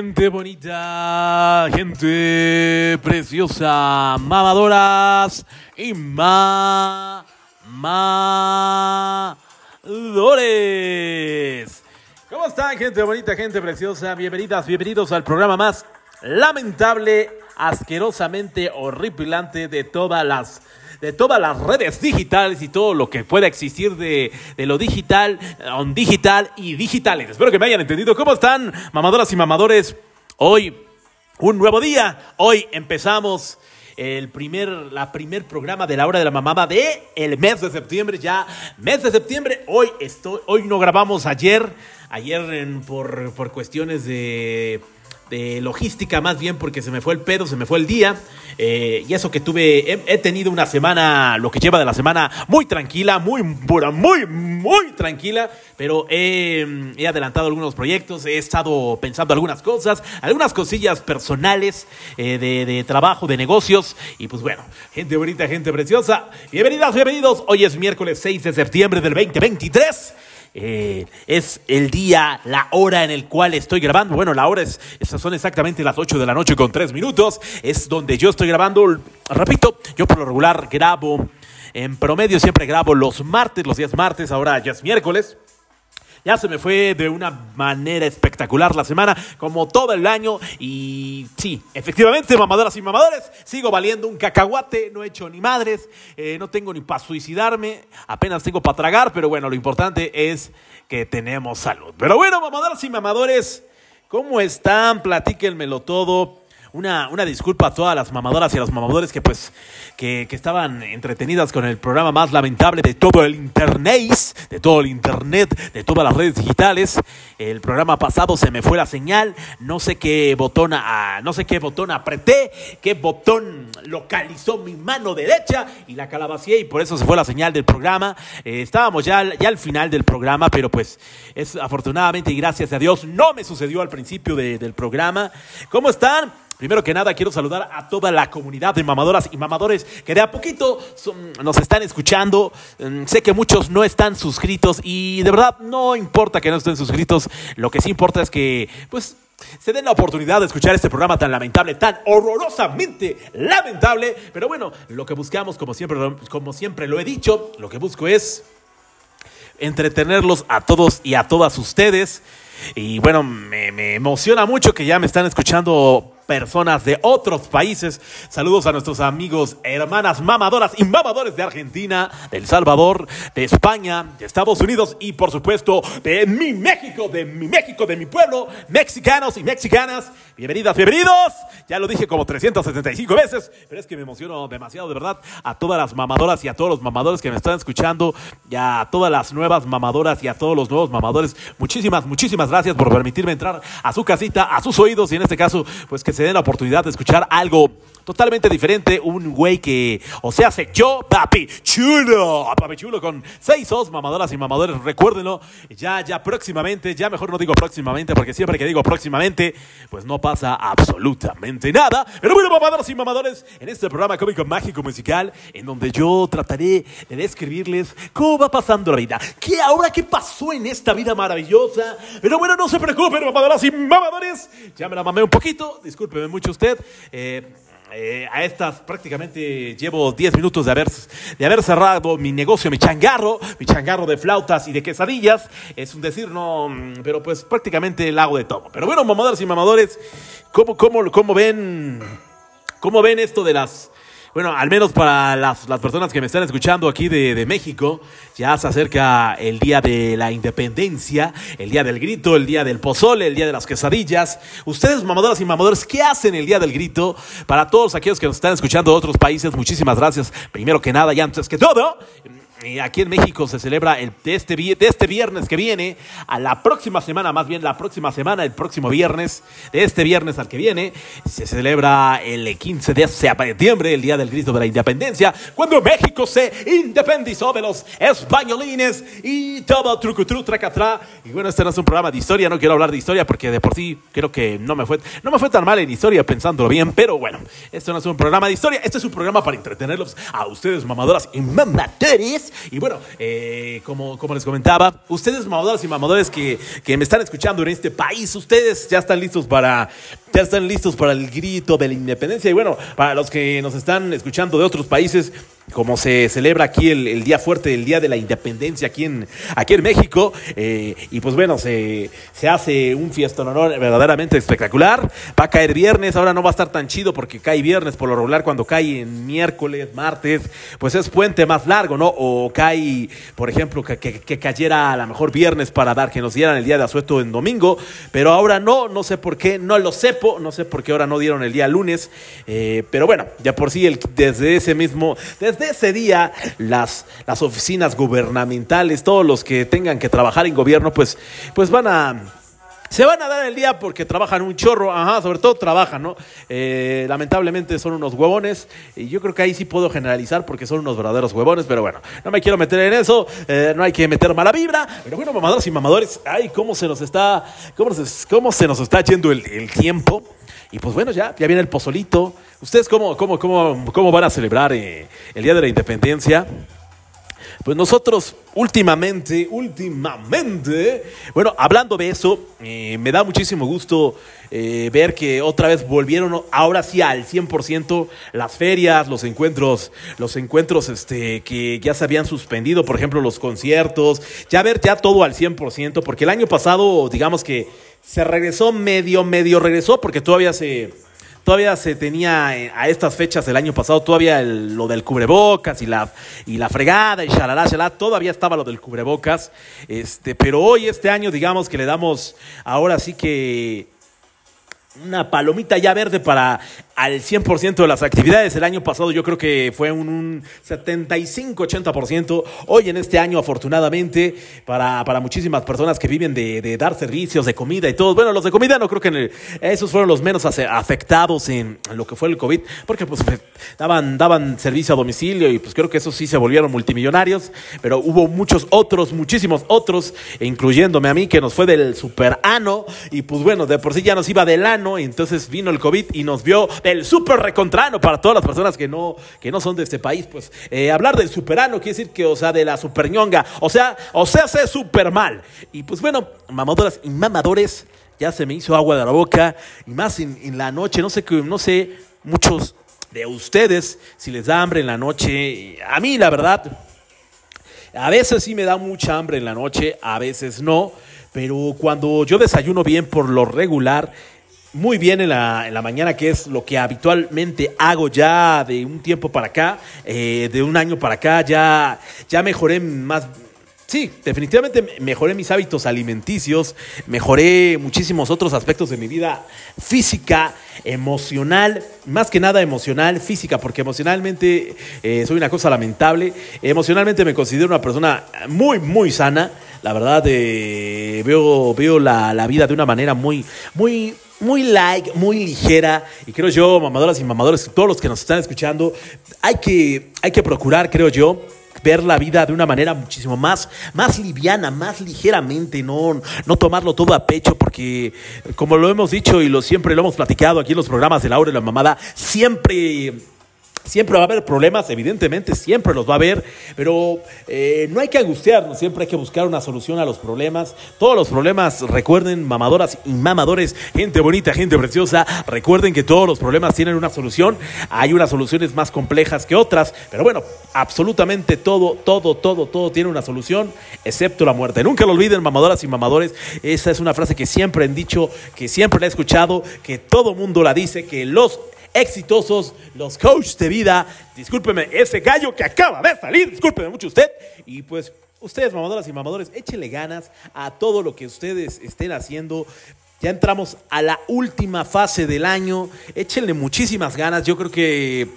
Gente bonita, gente preciosa, mamadoras y ma mamadores. ¿Cómo están, gente bonita, gente preciosa? Bienvenidas, bienvenidos al programa más lamentable, asquerosamente horripilante de todas las de todas las redes digitales y todo lo que pueda existir de, de lo digital, on digital y digitales. Espero que me hayan entendido. ¿Cómo están, mamadoras y mamadores? Hoy, un nuevo día. Hoy empezamos el primer, la primer programa de la hora de la mamada de el mes de septiembre. Ya, mes de septiembre. Hoy estoy, hoy no grabamos ayer. Ayer por, por cuestiones de de logística más bien porque se me fue el pedo, se me fue el día. Eh, y eso que tuve, he, tenido una semana, lo que lleva de la semana muy tranquila, muy pura, muy, muy tranquila, pero he, he adelantado algunos proyectos, he estado pensando algunas cosas, algunas cosillas personales eh, de, de trabajo, de negocios y pues bueno, gente bonita, gente preciosa, bienvenidas, bienvenidos, hoy es miércoles 6 de septiembre del 2023. Eh, es el día, la hora en el cual estoy grabando. Bueno, la hora es, esas son exactamente las 8 de la noche con 3 minutos. Es donde yo estoy grabando. Repito, yo por lo regular grabo, en promedio siempre grabo los martes, los días martes, ahora ya es miércoles. Ya se me fue de una manera espectacular la semana, como todo el año. Y sí, efectivamente, mamadoras y mamadores, sigo valiendo un cacahuate, no he hecho ni madres, eh, no tengo ni para suicidarme, apenas tengo para tragar, pero bueno, lo importante es que tenemos salud. Pero bueno, mamadoras y mamadores, ¿cómo están? Platíquenmelo todo. Una, una disculpa a todas las mamadoras y a los mamadores que pues que, que estaban entretenidas con el programa más lamentable de todo el internet, de todo el internet, de todas las redes digitales. El programa pasado se me fue la señal, no sé qué botón a- no sé qué botón apreté, qué botón localizó mi mano derecha y la calabacié y por eso se fue la señal del programa. Eh, estábamos ya, ya al final del programa, pero pues es afortunadamente y gracias a Dios no me sucedió al principio de- del programa. ¿Cómo están? Primero que nada, quiero saludar a toda la comunidad de mamadoras y mamadores que de a poquito nos están escuchando. Mm, Sé que muchos no están suscritos y de verdad no importa que no estén suscritos. Lo que sí importa es que, pues, se den la oportunidad de escuchar este programa tan lamentable, tan horrorosamente lamentable. Pero bueno, lo que buscamos, como siempre, como siempre lo he dicho, lo que busco es entretenerlos a todos y a todas ustedes. Y bueno, me emociona mucho que ya me están escuchando personas de otros países. Saludos a nuestros amigos, hermanas mamadoras y mamadores de Argentina, de El Salvador, de España, de Estados Unidos y por supuesto de mi México, de mi México, de mi pueblo, mexicanos y mexicanas. Bienvenidas, bienvenidos. Ya lo dije como 375 veces, pero es que me emociono demasiado, de verdad, a todas las mamadoras y a todos los mamadores que me están escuchando, y a todas las nuevas mamadoras y a todos los nuevos mamadores. Muchísimas, muchísimas gracias por permitirme entrar a su casita, a sus oídos y en este caso, pues que se den la oportunidad de escuchar algo totalmente diferente. Un güey que, o sea, se yo, papi chulo, papi chulo con seis os, mamadoras y mamadores. Recuérdenlo, ya, ya próximamente, ya mejor no digo próximamente porque siempre que digo próximamente, pues no pasa absolutamente nada. Pero bueno, mamadoras y mamadores, en este programa cómico mágico musical, en donde yo trataré de describirles cómo va pasando la vida. ¿Qué ahora qué pasó en esta vida maravillosa? Pero bueno, no se preocupen, mamadoras y mamadores. Ya me la mamé un poquito, discúlpeme mucho usted. Eh, eh, a estas prácticamente llevo 10 minutos de haber, de haber cerrado mi negocio, mi changarro, mi changarro de flautas y de quesadillas. Es un decir, no, mm, pero pues prácticamente el hago de todo. Pero bueno, mamadores y mamadores, ¿cómo, cómo, cómo ven, cómo ven esto de las bueno, al menos para las, las personas que me están escuchando aquí de, de, México, ya se acerca el día de la independencia, el día del grito, el día del pozole, el día de las quesadillas. Ustedes, mamadoras y mamadores, ¿qué hacen el día del grito? Para todos aquellos que nos están escuchando de otros países, muchísimas gracias. Primero que nada y antes que todo. Aquí en México se celebra el, de, este, de este viernes que viene a la próxima semana, más bien la próxima semana, el próximo viernes, de este viernes al que viene, se celebra el 15 de septiembre, el Día del Grito de la Independencia, cuando México se independizó de los españolines y todo trucutru, tracatrá. Y bueno, este no es un programa de historia, no quiero hablar de historia porque de por sí creo que no me fue, no me fue tan mal en historia pensándolo bien, pero bueno, esto no es un programa de historia, este es un programa para entretenerlos a ustedes, mamadoras y Y bueno, eh, como, como les comentaba, ustedes mamadoras y mamadores que, que me están escuchando en este país, ustedes ya están listos para, ya están listos para el grito de la independencia. Y bueno, para los que nos están escuchando de otros países, como se celebra aquí el, el, día fuerte, el día de la independencia aquí en, aquí en México. Eh, y pues bueno, se, se hace un fiestón honor verdaderamente espectacular. Va a caer viernes, ahora no va a estar tan chido porque cae viernes por lo regular cuando cae en miércoles, martes, pues es puente más largo, ¿no? O cae, por ejemplo, que, que, cayera a lo mejor viernes para dar, que nos dieran el día de asueto en domingo, pero ahora no, no sé por qué, no lo sepo, no sé por qué ahora no dieron el día lunes, eh, pero bueno, ya por sí el, desde ese mismo, ese día las, las oficinas gubernamentales, todos los que tengan que trabajar en gobierno, pues, pues van a... Se van a dar el día porque trabajan un chorro, ajá, sobre todo trabajan, ¿no? Eh, lamentablemente son unos huevones, y yo creo que ahí sí puedo generalizar porque son unos verdaderos huevones, pero bueno, no me quiero meter en eso, eh, no hay que meter mala vibra, pero bueno, mamadores y mamadores, ay, cómo se nos está, cómo se, cómo se nos está yendo el, el tiempo. Y pues bueno, ya, ya viene el pozolito. ¿Ustedes cómo, cómo, cómo, cómo van a celebrar eh, el Día de la Independencia? Pues nosotros últimamente, últimamente, bueno, hablando de eso, eh, me da muchísimo gusto eh, ver que otra vez volvieron, ahora sí al 100%, las ferias, los encuentros, los encuentros este, que ya se habían suspendido, por ejemplo, los conciertos, ya ver ya todo al 100%, porque el año pasado, digamos que se regresó medio, medio regresó, porque todavía se todavía se tenía a estas fechas del año pasado, todavía el, lo del cubrebocas y la, y la fregada y shalala, shalala, todavía estaba lo del cubrebocas. Este, pero hoy, este año, digamos que le damos ahora sí que una palomita ya verde para al 100% de las actividades. El año pasado yo creo que fue un, un 75-80%. Hoy en este año, afortunadamente, para, para muchísimas personas que viven de, de, dar servicios de comida y todo. Bueno, los de comida no creo que esos fueron los menos afectados en, lo que fue el COVID, porque pues daban, daban servicio a domicilio y pues creo que esos sí se volvieron multimillonarios. Pero hubo muchos otros, muchísimos otros, incluyéndome a mí, que nos fue del super ano. Y pues bueno, de por sí ya nos iba del ano. Entonces vino el COVID y nos vio el super recontrano para todas las personas que no, que no son de este país. Pues eh, hablar del superano quiere decir que, o sea, de la superñonga, o sea, o sea, hace super mal. Y pues bueno, mamadoras y mamadores, ya se me hizo agua de la boca, y más en, en la noche, no sé, no sé, muchos de ustedes, si les da hambre en la noche, a mí la verdad, a veces sí me da mucha hambre en la noche, a veces no, pero cuando yo desayuno bien por lo regular, muy bien en la, en la, mañana, que es lo que habitualmente hago ya de un tiempo para acá, eh, de un año para acá, ya, ya mejoré más. Sí, definitivamente mejoré mis hábitos alimenticios, mejoré muchísimos otros aspectos de mi vida física, emocional, más que nada emocional, física, porque emocionalmente eh, soy una cosa lamentable. Emocionalmente me considero una persona muy, muy sana. La verdad, eh, veo, veo la, la vida de una manera muy, muy, muy like, muy ligera. Y creo yo, mamadoras y mamadores, todos los que nos están escuchando, hay que, hay que procurar, creo yo, ver la vida de una manera muchísimo más, más liviana, más ligeramente, no, no tomarlo todo a pecho, porque como lo hemos dicho y lo siempre lo hemos platicado aquí en los programas de la hora y la mamada, siempre Siempre va a haber problemas, evidentemente, siempre los va a haber, pero eh, no hay que angustiarnos, siempre hay que buscar una solución a los problemas. Todos los problemas, recuerden, mamadoras y mamadores, gente bonita, gente preciosa, recuerden que todos los problemas tienen una solución. Hay unas soluciones más complejas que otras, pero bueno, absolutamente todo, todo, todo, todo tiene una solución, excepto la muerte. Nunca lo olviden, mamadoras y mamadores, esa es una frase que siempre han dicho, que siempre la he escuchado, que todo mundo la dice, que los exitosos, los coaches de vida. Discúlpeme, ese gallo que acaba de salir, discúlpeme mucho usted. Y pues ustedes, mamadoras y mamadores, échenle ganas a todo lo que ustedes estén haciendo. Ya entramos a la última fase del año. Échenle muchísimas ganas. Yo creo que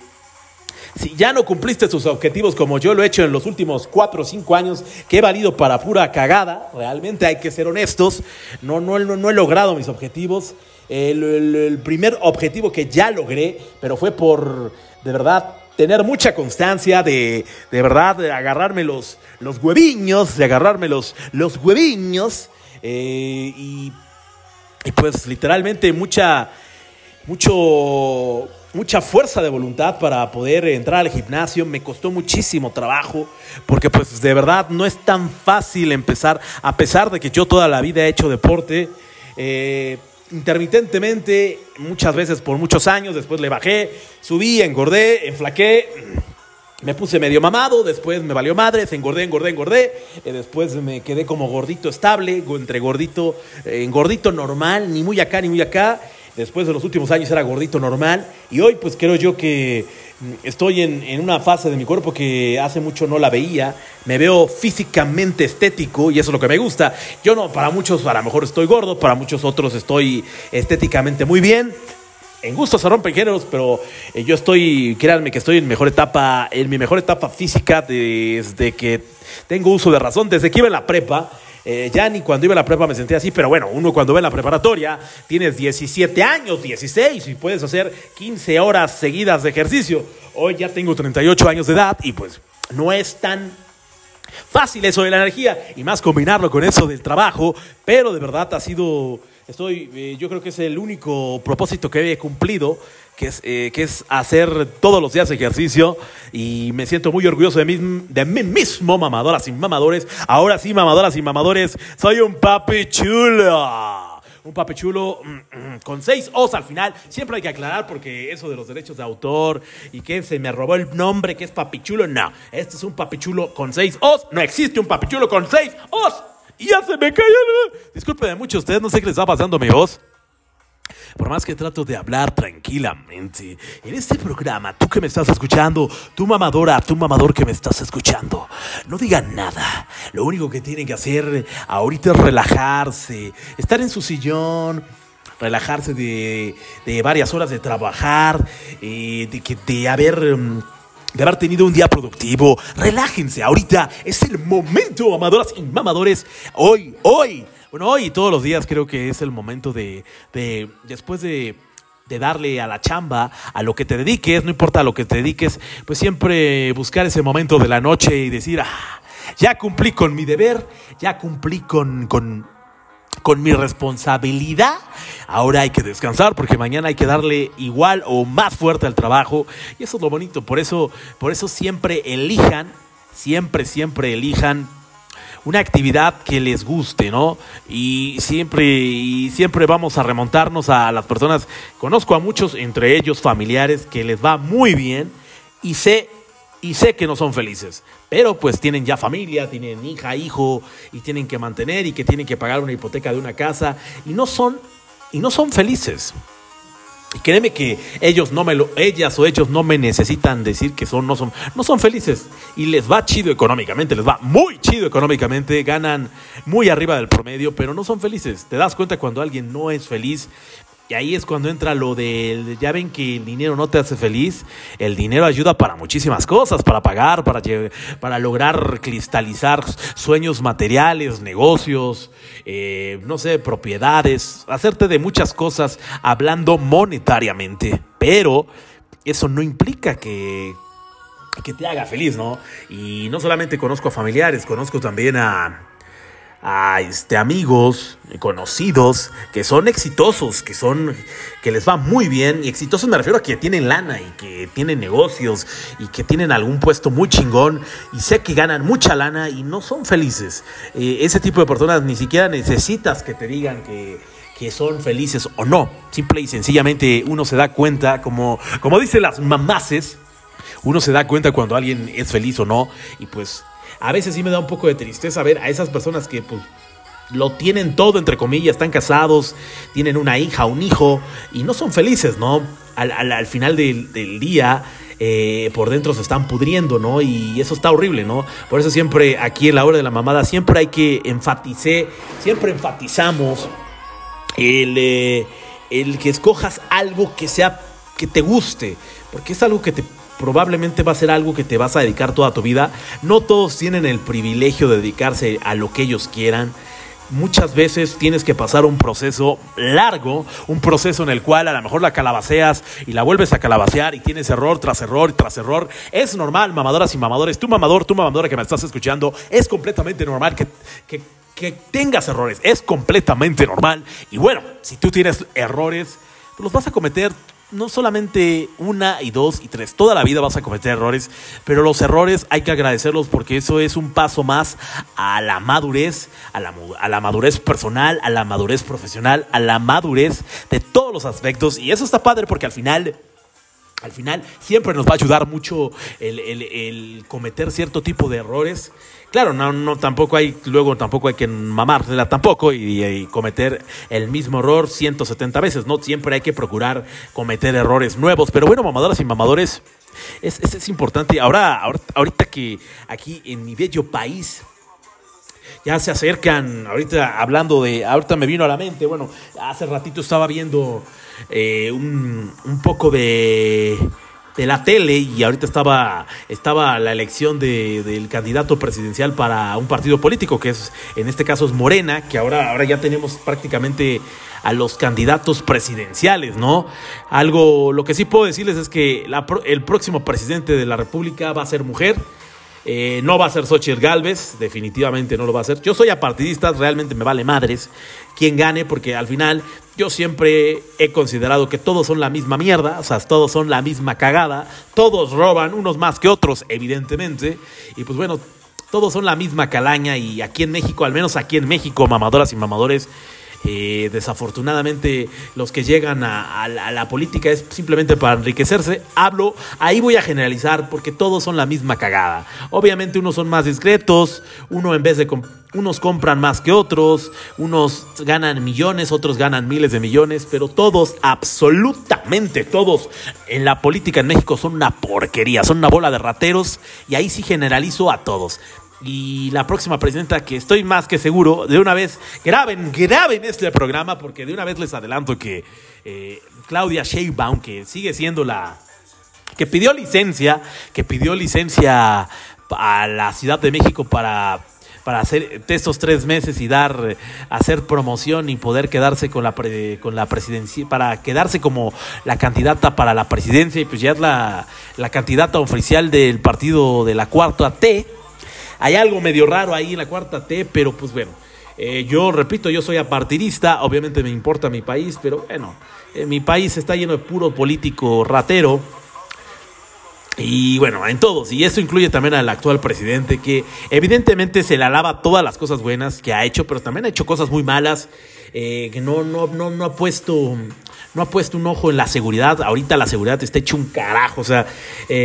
si ya no cumpliste tus objetivos como yo lo he hecho en los últimos cuatro o cinco años, que he valido para pura cagada, realmente hay que ser honestos, no, no, no, no he logrado mis objetivos. El, primer objetivo que ya logré, pero fue por, de verdad, tener mucha constancia, de, de verdad, de agarrarme los, los hueviños, de agarrarme los, los hueviños, eh, y, y pues literalmente mucha, mucho, mucha fuerza de voluntad para poder entrar al gimnasio. Me costó muchísimo trabajo porque pues de verdad no es tan fácil empezar, a pesar de que yo toda la vida he hecho deporte. eh, intermitentemente, muchas veces por muchos años, después le bajé, subí, engordé, enflaqué, me puse medio mamado, después me valió madre, se engordé, engordé, engordé. eh, después me quedé como gordito estable, entre gordito, eh, gordito normal, ni muy acá ni muy acá. Después de los últimos años era gordito normal. Y hoy, pues creo yo que estoy en, en una fase de mi cuerpo que hace mucho no la veía. Me veo físicamente estético y eso es lo que me gusta. Yo no, para muchos a lo mejor estoy gordo, para muchos otros estoy estéticamente muy bien en gusto se rompen géneros, pero eh, yo estoy, créanme que estoy en mejor etapa, en mi mejor etapa física desde que tengo uso de razón, desde que iba en la prepa. Eh, ya ni cuando iba a la prepa me sentía así, pero bueno, uno cuando va en la preparatoria, tienes 17 años, 16 y puedes hacer 15 horas seguidas de ejercicio. Hoy ya tengo 38 años de edad y pues no es tan fácil eso de la energía y más combinarlo con eso del trabajo, pero de verdad ha sido, estoy, eh, yo creo que es el único propósito que he cumplido, que es, eh, que es hacer todos los días ejercicio y me siento muy orgulloso de mí, de mí mismo, mamadoras y mamadores. Ahora sí, mamadoras y mamadores, soy un papi chulo. Un papi chulo mm, mm, con seis O's al final. Siempre hay que aclarar porque eso de los derechos de autor y que se me robó el nombre que es papichulo. No, este es un papichulo con seis O's. No existe un papichulo con seis O's. Y ya se me cayó. la- Discúlpenme mucho, ustedes no sé qué les está pasando a mi voz. Por más que trato de hablar tranquilamente, en este programa, tú que me estás escuchando, tu mamadora, tu mamador que me estás escuchando, no digan nada. Lo único que tienen que hacer ahorita es relajarse, estar en su sillón, relajarse de, de varias horas de trabajar, eh, de, que, de haber... mm, de haber tenido un día productivo. Relájense, ahorita es el momento, mamadoras y mamadores. Hoy, hoy, bueno, hoy todos los días creo que es el momento de, de después de, de darle a la chamba, a lo que te dediques, no importa a lo que te dediques, pues siempre buscar ese momento de la noche y decir, ah, ya cumplí con mi deber, ya cumplí con, con, con mi responsabilidad. Ahora hay que descansar porque mañana hay que darle igual o más fuerte al trabajo. Y eso es lo bonito. Por eso, por eso siempre elijan, siempre, siempre elijan una actividad que les guste, ¿no? Y siempre, siempre vamos a remontarnos a las personas. Conozco a muchos, entre ellos familiares, que les va muy bien y sé y sé que no son felices, pero pues tienen ya familia, tienen hija, hijo y tienen que mantener y que tienen que pagar una hipoteca de una casa y no son y no son felices. Y créeme que ellos no me lo, ellas o ellos no me necesitan decir que son, no son, no son felices. Y les va chido económicamente, les va muy chido económicamente, ganan muy arriba del promedio, pero no son felices. Te das cuenta cuando alguien no es feliz. Y ahí es cuando entra lo del, ya ven que el dinero no te hace feliz, el dinero ayuda para muchísimas cosas, para pagar, para, para lograr cristalizar sueños materiales, negocios, eh, no sé, propiedades, hacerte de muchas cosas hablando monetariamente, pero eso no implica que, que te haga feliz, ¿no? Y no solamente conozco a familiares, conozco también a, a este, amigos, conocidos, que son exitosos, que son, que les va muy bien, y exitosos me refiero a que tienen lana y que tienen negocios y que tienen algún puesto muy chingón y sé que ganan mucha lana y no son felices. Eh, ese tipo de personas ni siquiera necesitas que te digan que, que son felices o no. Simple y sencillamente uno se da cuenta, como, como dicen las mamaces, uno se da cuenta cuando alguien es feliz o no, y pues a veces sí me da un poco de tristeza ver a esas personas que pues lo tienen todo, entre comillas, están casados, tienen una hija, un hijo, y no son felices, ¿no? Al, final del, día, eh, por dentro se están pudriendo, ¿no? Y eso está horrible, ¿no? Por eso siempre aquí en la hora de la mamada, siempre hay que enfatizar, siempre enfatizamos el, eh, el que escojas algo que sea, que te guste, porque es algo que te probablemente va a ser algo que te vas a dedicar toda tu vida. No todos tienen el privilegio de dedicarse a lo que ellos quieran. Muchas veces tienes que pasar un proceso largo, un proceso en el cual a lo mejor la calabaceas y la vuelves a calabacear y tienes error tras error tras error. Es normal, mamadoras y mamadores. Tu mamador, tu mamadora que me estás escuchando, es completamente normal que, que, que tengas errores. Es completamente normal. Y bueno, si tú tienes errores, los vas a cometer no solamente una y dos y tres, toda la vida vas a cometer errores, pero los errores hay que agradecerlos porque eso es un paso más a la madurez, a la, a la madurez personal, a la madurez profesional, a la madurez de todos los aspectos y eso está padre porque al final al final siempre nos va a ayudar mucho el, cometer cierto tipo de errores. Claro, no, no, tampoco hay, luego tampoco hay que mamársela tampoco y, cometer el mismo error 170 veces, ¿no? Siempre hay que procurar cometer errores nuevos. Pero bueno, mamadoras y mamadores, es, es, es importante. Ahora, ahorita que aquí en mi bello país ya se acercan, ahorita hablando de, ahorita me vino a la mente, bueno, hace ratito estaba viendo eh, un, un, poco de, de la tele y ahorita estaba, estaba la elección de, del candidato presidencial para un partido político, que es, en este caso es Morena, que ahora, ahora ya tenemos prácticamente a los candidatos presidenciales, ¿no? Algo, lo que sí puedo decirles es que la, el próximo presidente de la República va a ser mujer. Eh, no va a ser Xochitl Galvez, definitivamente no lo va a hacer. Yo soy apartidista, realmente me vale madres quien gane, porque al final yo siempre he considerado que todos son la misma mierda, o sea, todos son la misma cagada, todos roban, unos más que otros, evidentemente, y pues bueno, todos son la misma calaña, y aquí en México, al menos aquí en México, mamadoras y mamadores, eh, desafortunadamente los que llegan a, la, política es simplemente para enriquecerse. Hablo, ahí voy a generalizar porque todos son la misma cagada. Obviamente unos son más discretos, uno en vez de unos compran más que otros, unos ganan millones, otros ganan miles de millones, pero todos, absolutamente todos en la política en México son una porquería, son una bola de rateros y ahí sí generalizo a todos y la próxima presidenta que estoy más que seguro, de una vez, graben, graben este programa porque de una vez les adelanto que eh, Claudia Sheinbaum, que sigue siendo la que pidió licencia, que pidió licencia a la Ciudad de México para para hacer estos tres meses y dar hacer promoción y poder quedarse con la con la presidencia para quedarse como la candidata para la presidencia y pues ya es la, la candidata oficial del partido de la cuarta T hay algo medio raro ahí en la cuarta T, pero pues bueno. Eh, yo repito, yo soy apartidista, obviamente me importa mi país, pero bueno, eh, mi país está lleno de puro político ratero. Y bueno, en todos, y eso incluye también al actual presidente, que evidentemente se le alaba todas las cosas buenas que ha hecho, pero también ha hecho cosas muy malas, eh, que no, no, no, no ha puesto no ha puesto un ojo en la seguridad. Ahorita la seguridad está hecho un carajo. O sea,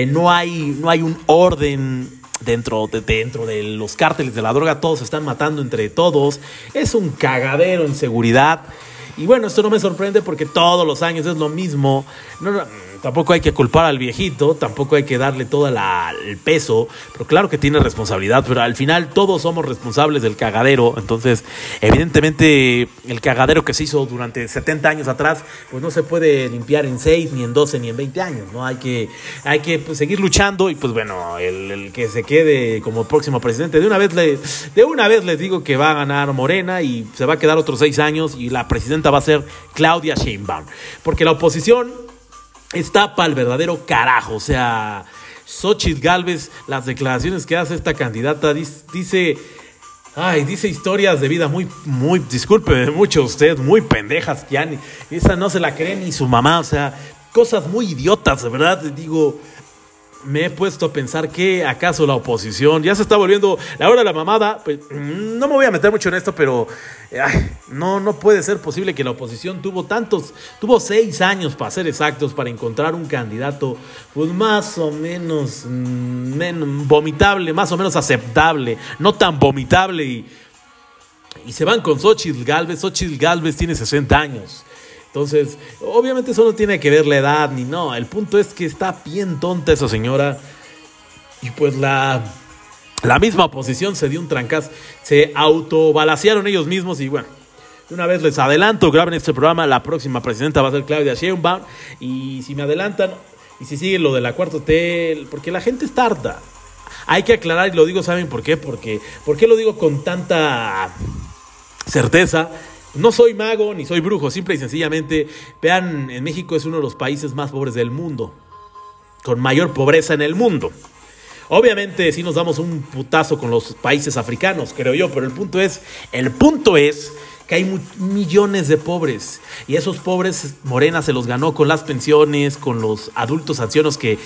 no, hay, no hay un orden dentro de, dentro de los cárteles de la droga, todos se están matando entre todos. Es un cagadero en seguridad. Y bueno, esto no me sorprende porque todos los años es lo mismo. No, no, tampoco hay que culpar al viejito, tampoco hay que darle todo el peso, pero claro que tiene responsabilidad, pero al final todos somos responsables del cagadero, entonces evidentemente el cagadero que se hizo durante 70 años atrás, pues no se puede limpiar en 6, ni en 12, ni en 20 años, ¿no? Hay que, hay que pues, seguir luchando y pues bueno, el, que se quede como próximo presidente, de una, vez le, de una vez les digo que va a ganar Morena y se va a quedar otros 6 años y la presidenta va a ser Claudia Sheinbaum, porque la oposición está para el verdadero carajo. O sea, Xochitl Galvez, las declaraciones que hace esta candidata, dice. Ay, dice historias de vida muy, muy, disculpe mucho usted, muy pendejas, ni, esa no se la cree ni su mamá, o sea, cosas muy idiotas, de verdad, digo, me he puesto a pensar que acaso la oposición ya se está volviendo la hora de la mamada. Pues, mm, no me voy a meter mucho en esto, pero ay, no, no puede ser posible que la oposición tuvo tantos, tuvo seis años para ser exactos, para encontrar un candidato, pues más o menos, mm, vomitable, más o menos aceptable, no tan vomitable y, y se van con Xochitl Galvez. Xochitl Galvez tiene 60 años. Entonces, obviamente eso no tiene que ver la edad ni no. El punto es que está bien tonta esa señora. Y pues la, la misma oposición se dio un trancaz. Se autobalacearon ellos mismos y bueno. Una vez les adelanto, graben este programa, la próxima presidenta va a ser Claudia Sheinbaum. Y si me adelantan, y si siguen lo de la cuarta hotel, porque la gente es tarda. Hay que aclarar, y lo digo, ¿saben por qué? Porque, ¿por qué lo digo con tanta certeza? No soy mago ni soy brujo, simple y sencillamente, vean, en México es uno de los países más pobres del mundo, con mayor pobreza en el mundo. Obviamente sí nos damos un putazo con los países africanos, creo yo, pero el punto es, el punto es que hay millones de pobres y esos pobres Morena se los ganó con las pensiones, con los adultos ancianos que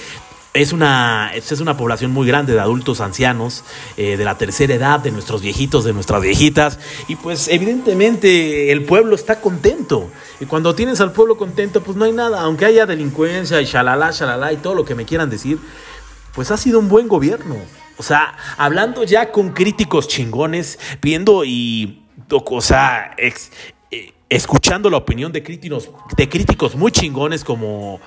es una, es una población muy grande de adultos ancianos, eh, de la tercera edad, de nuestros viejitos, de nuestras viejitas, y pues evidentemente el pueblo está contento. Y cuando tienes al pueblo contento, pues no hay nada, aunque haya delincuencia y shalala, shalala y todo lo que me quieran decir, pues ha sido un buen gobierno. O sea, hablando ya con críticos chingones, viendo y, o sea, eh, escuchando la opinión de críticos, de críticos muy chingones como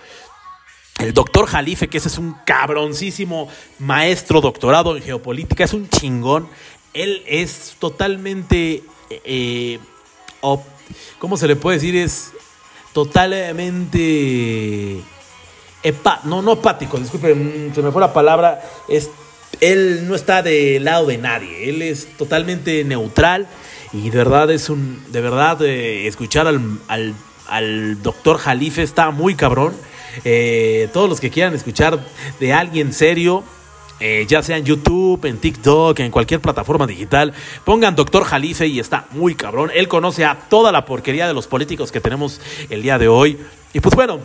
el doctor Jalife, que ese es un cabroncísimo maestro doctorado en geopolítica, es un chingón. Él es totalmente, eh, ¿cómo se le puede decir? Es totalmente, no, no apático, disculpe, mm, se me fue la palabra. Es, él no está del lado de nadie, él es totalmente neutral y de verdad es un, de verdad, eh, escuchar al, al, al doctor Jalife está muy cabrón eh, todos los que quieran escuchar de alguien serio, eh, ya sea en YouTube, en TikTok, en cualquier plataforma digital, pongan Doctor Jalife y está muy cabrón. Él conoce a toda la porquería de los políticos que tenemos el día de hoy. Y pues bueno,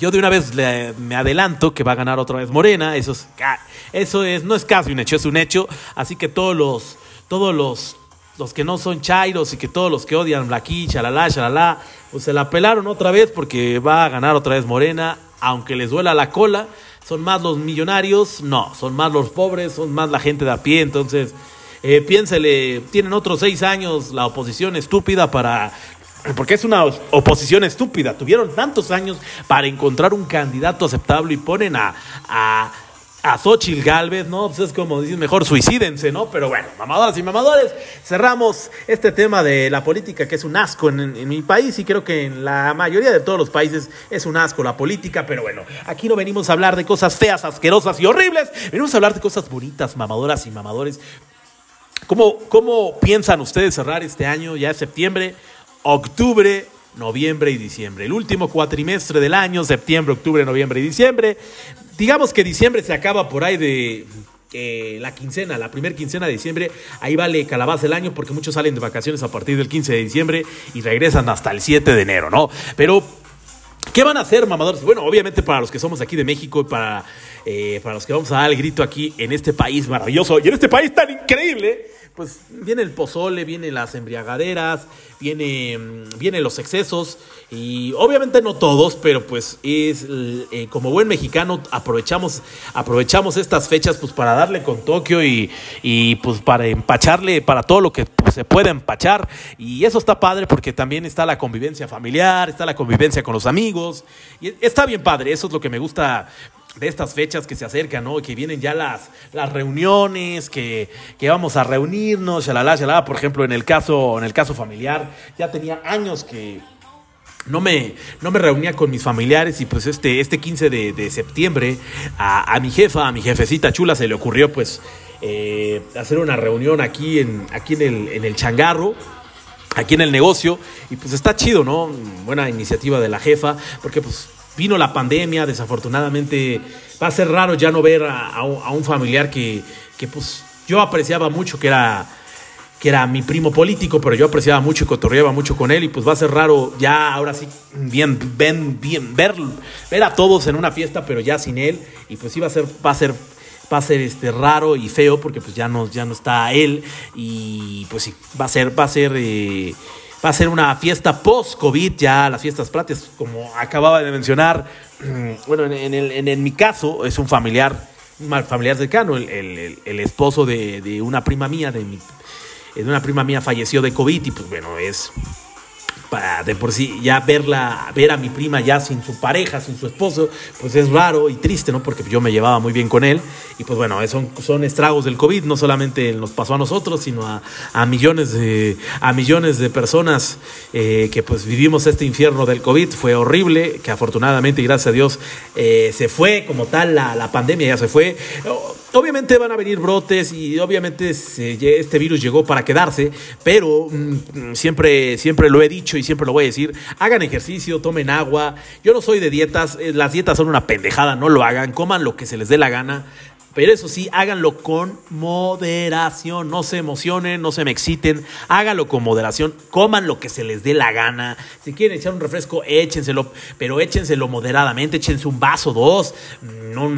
yo de una vez me adelanto que va a ganar otra vez Morena. Eso es, eso es, no es casi un hecho, es un hecho. Así que todos los, todos los los que no son chairos y que todos los que odian Blacky, chalala, chalala, pues se la pelaron otra vez porque va a ganar otra vez Morena, aunque les duela la cola. Son más los millonarios, no, son más los pobres, son más la gente de a pie. Entonces, eh, piénsele, tienen otros seis años la oposición estúpida para porque es una oposición estúpida. Tuvieron tantos años para encontrar un candidato aceptable y ponen a a Xochitl Galvez, ¿no? Pues es como dicen, mejor suicídense, ¿no? Pero bueno, mamadoras y mamadores, cerramos este tema de la política que es un asco en, mi país y creo que en la mayoría de todos los países es un asco la política, pero bueno, aquí no venimos a hablar de cosas feas, asquerosas y horribles, venimos a hablar de cosas bonitas, mamadoras y mamadores. ¿Cómo, cómo piensan ustedes cerrar este año? Ya es septiembre, octubre, noviembre y diciembre. El último cuatrimestre del año, septiembre, octubre, noviembre y diciembre. Digamos que diciembre se acaba por ahí de eh, la quincena, la primera quincena de diciembre, ahí vale calabaza el año porque muchos salen de vacaciones a partir del 15 de diciembre y regresan hasta el 7 de enero, ¿no? Pero, ¿qué van a hacer, mamadores? Bueno, obviamente para los que somos aquí de México y para, eh, para los que vamos a dar el grito aquí en este país maravilloso y en este país tan increíble, pues viene el pozole, vienen las embriagaderas, viene, mm, vienen los excesos y obviamente no todos, pero pues es eh, como buen mexicano aprovechamos, aprovechamos estas fechas pues para darle con Tokio y, y pues para empacharle para todo lo que se pueda empachar. Y eso está padre porque también está la convivencia familiar, está la convivencia con los amigos. Y está bien padre, eso es lo que me gusta de estas fechas que se acercan, ¿no? Que vienen ya las, las reuniones, que, que vamos a reunirnos, shalala, shalala. Por ejemplo, en el caso, en el caso familiar, ya tenía años que no me, no me reunía con mis familiares y pues este, este 15 de, septiembre a, mi jefa, a mi jefecita chula, se le ocurrió pues eh, hacer una reunión aquí en, aquí en el, en el changarro aquí en el negocio y pues está chido, ¿no? Buena iniciativa de la jefa, porque pues vino la pandemia, desafortunadamente va a ser raro ya no ver a, un familiar que, que, pues yo apreciaba mucho, que era que era mi primo político, pero yo apreciaba mucho y cotorreaba mucho con él y pues va a ser raro ya ahora sí bien, ven, bien ver, ver a todos en una fiesta, pero ya sin él. Y pues sí va a ser, va a ser va a ser este raro y feo porque pues ya no, ya no está él. Y pues sí, va a ser, va a ser, eh, va a ser una fiesta post-COVID, ya las fiestas patrias, como acababa de mencionar, bueno, en, el, en, mi caso es un familiar, un familiar cercano, el, el, el esposo de, de, una prima mía, de mi, de una prima mía falleció de COVID y pues bueno, es de por sí ya verla, ver a mi prima ya sin su pareja, sin su esposo, pues es raro y triste, ¿no? Porque yo me llevaba muy bien con él y pues bueno, son, son estragos del COVID, no solamente nos pasó a nosotros, sino a, millones, de, a millones de personas eh, que pues vivimos este infierno del COVID, fue horrible, que afortunadamente y gracias a Dios eh, se fue como tal, la, la pandemia ya se fue. Obviamente van a venir brotes y obviamente este virus llegó para quedarse, pero mm, siempre, siempre lo he dicho y siempre lo voy a decir, hagan ejercicio, tomen agua. Yo no soy de dietas, eh, las dietas son una pendejada, no lo hagan, coman lo que se les dé la gana. Pero eso sí, háganlo con moderación, no se emocionen, no se me exciten, háganlo con moderación, coman lo que se les dé la gana. Si quieren echar un refresco, échenselo, pero échenselo moderadamente, échense un vaso, dos. No,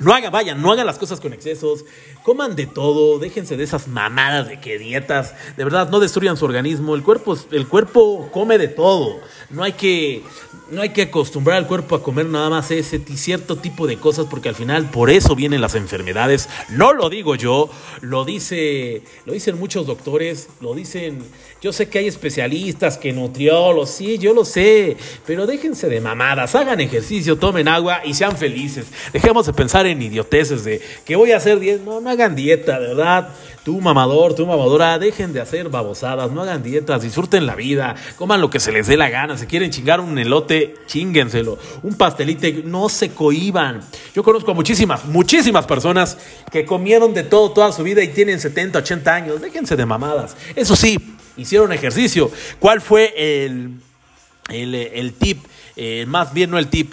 no hagan, vayan, no hagan las cosas con excesos, coman de todo, déjense de esas mamadas de que dietas, de verdad, no destruyan su organismo, el cuerpo, el cuerpo come de todo, no hay que, no hay que acostumbrar al cuerpo a comer nada más ese cierto tipo de cosas porque al final por eso vienen las enfermedades, no lo digo yo, lo dice, lo dicen muchos doctores, lo dicen yo sé que hay especialistas, que nutriólogos, sí, yo lo sé, pero déjense de mamadas, hagan ejercicio, tomen agua y sean felices. Dejemos de pensar en idioteces de que voy a hacer dieta. No, no hagan dieta, de verdad. Tú mamador, tú mamadora, dejen de hacer babosadas, no hagan dietas, disfruten la vida, coman lo que se les dé la gana. Si quieren chingar un elote, chinguenselo. Un pastelite, no se cohiban. Yo conozco a muchísimas, muchísimas personas que comieron de todo toda su vida y tienen 70, 80 años. Déjense de mamadas. Eso sí, hicieron ejercicio. ¿Cuál fue el, el, tip? Eh, más bien no el tip.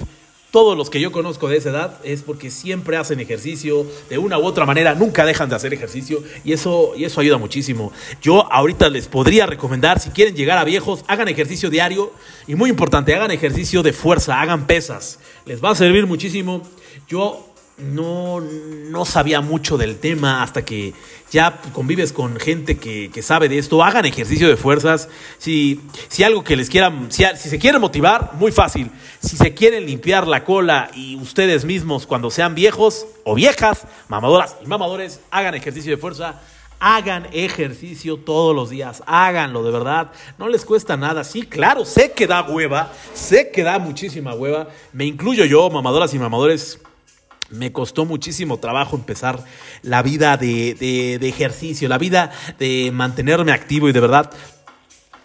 Todos los que yo conozco de esa edad es porque siempre hacen ejercicio, de una u otra manera, nunca dejan de hacer ejercicio y eso, y eso ayuda muchísimo. Yo ahorita les podría recomendar, si quieren llegar a viejos, hagan ejercicio diario y muy importante, hagan ejercicio de fuerza, hagan pesas. Les va a servir muchísimo. Yo no, no sabía mucho del tema hasta que ya convives con gente que, sabe de esto. Hagan ejercicio de fuerzas. Si, si algo que les quieran, si, se quieren motivar, muy fácil. Si se quieren limpiar la cola y ustedes mismos cuando sean viejos o viejas, mamadoras y mamadores, hagan ejercicio de fuerza. Hagan ejercicio todos los días, háganlo de verdad, no les cuesta nada. Sí, claro, sé que da hueva, sé que da muchísima hueva. Me incluyo yo, mamadoras y mamadores, me costó muchísimo trabajo empezar la vida de, ejercicio, la vida de mantenerme activo y de verdad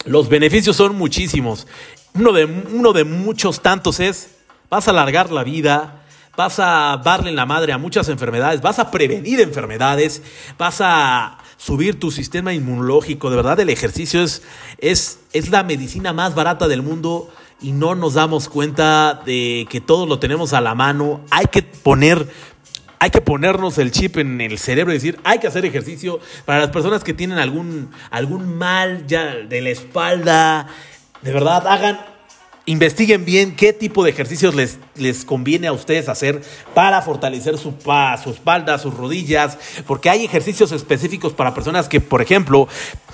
los beneficios son muchísimos. Uno de, uno de muchos tantos es, vas a alargar la vida, vas a darle la madre a muchas enfermedades, vas a prevenir enfermedades, vas a subir tu sistema inmunológico. De verdad, el ejercicio es, es, es la medicina más barata del mundo y no nos damos cuenta de que todo lo tenemos a la mano. Hay que poner hay que ponernos el chip en el cerebro y decir, hay que hacer ejercicio para las personas que tienen algún, algún mal ya de la espalda. De verdad, hagan investiguen bien qué tipo de ejercicios les, les conviene a ustedes hacer para fortalecer su, su espalda, sus rodillas, porque hay ejercicios específicos para personas que, por ejemplo,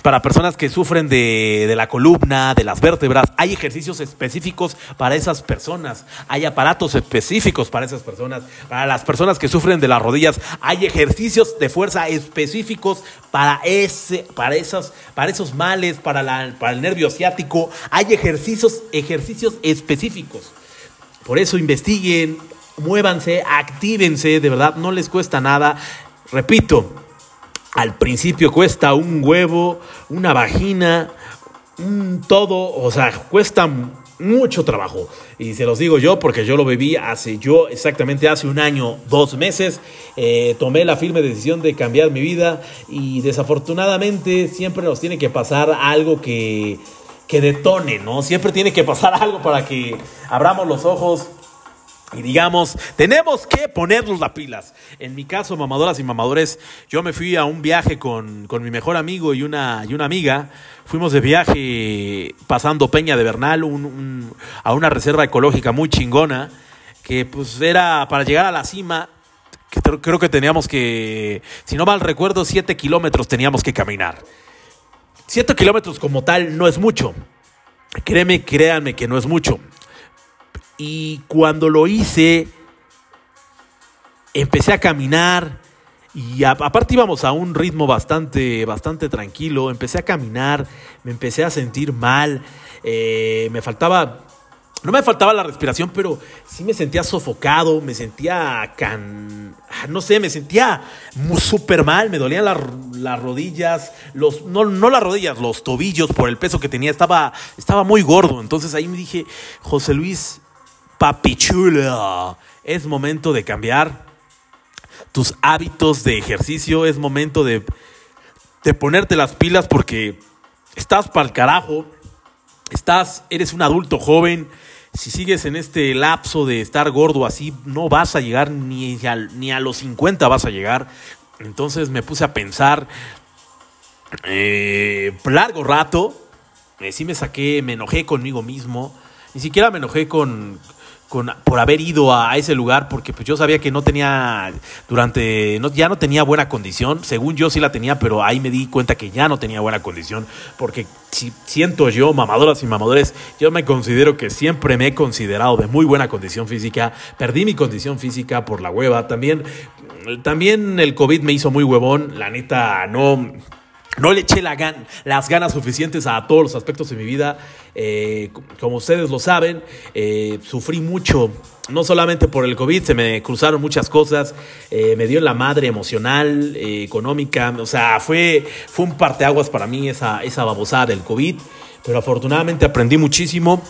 para personas que sufren de, de, la columna, de las vértebras, hay ejercicios específicos para esas personas, hay aparatos específicos para esas personas, para las personas que sufren de las rodillas, hay ejercicios de fuerza específicos para, ese, para, esos, para esos males, para, la, para el nervio ciático, hay ejercicios, ejercicios específicos. Por eso investiguen, muévanse, actívense, de verdad, no les cuesta nada. Repito, al principio cuesta un huevo, una vagina, un todo, o sea, cuesta mucho trabajo. Y se los digo yo porque yo lo viví hace, yo exactamente hace un año, dos meses, eh, tomé la firme decisión de cambiar mi vida y desafortunadamente siempre nos tiene que pasar algo que que detone, ¿no? Siempre tiene que pasar algo para que abramos los ojos Y digamos, tenemos que ponernos las pilas. En mi caso, mamadoras y mamadores, yo me fui a un viaje con, con mi mejor amigo y una, y una amiga. Fuimos de viaje pasando Peña de Bernal a una reserva ecológica muy chingona, que pues era para llegar a la cima, que creo- creo que teníamos que, si no mal recuerdo, siete kilómetros teníamos que caminar. Siete kilómetros como tal no es mucho. Créeme, créanme que no es mucho. Y cuando lo hice, empecé a caminar y aparte íbamos a un ritmo bastante, bastante tranquilo. Empecé a caminar, me empecé a sentir mal, eh, me faltaba, no me faltaba la respiración, pero sí me sentía sofocado, me sentía can, no sé, me sentía súper mal, me dolían las, las rodillas, los, no, no las rodillas, los tobillos por el peso que tenía, estaba, estaba muy gordo. Entonces ahí me dije, José Luis, papi chulo, es momento de cambiar tus hábitos de ejercicio, es momento de, de ponerte las pilas porque estás para el carajo, estás, eres un adulto joven, si sigues en este lapso de estar gordo así, no vas a llegar ni a, ni a los 50 vas a llegar. Entonces me puse a pensar, eh, largo rato, eh, sí me saqué, me enojé conmigo mismo, ni siquiera me enojé con, con por haber ido a, ese lugar porque pues yo sabía que no tenía durante no, ya no tenía buena condición. Según yo sí la tenía pero ahí me di cuenta que ya no tenía buena condición porque si siento yo mamadoras y mamadores yo me considero que siempre me he considerado de muy buena condición física. Perdí mi condición física por la hueva. También también el covid me hizo muy huevón. La neta no no le eché la gan- las ganas suficientes a todos los aspectos de mi vida. Eh, como ustedes lo saben, eh, sufrí mucho, no solamente por el COVID, se me cruzaron muchas cosas, eh, me dio la madre emocional, eh, económica, o sea, fue, fue un parteaguas para mí esa, esa babosada del COVID, pero afortunadamente aprendí muchísimo.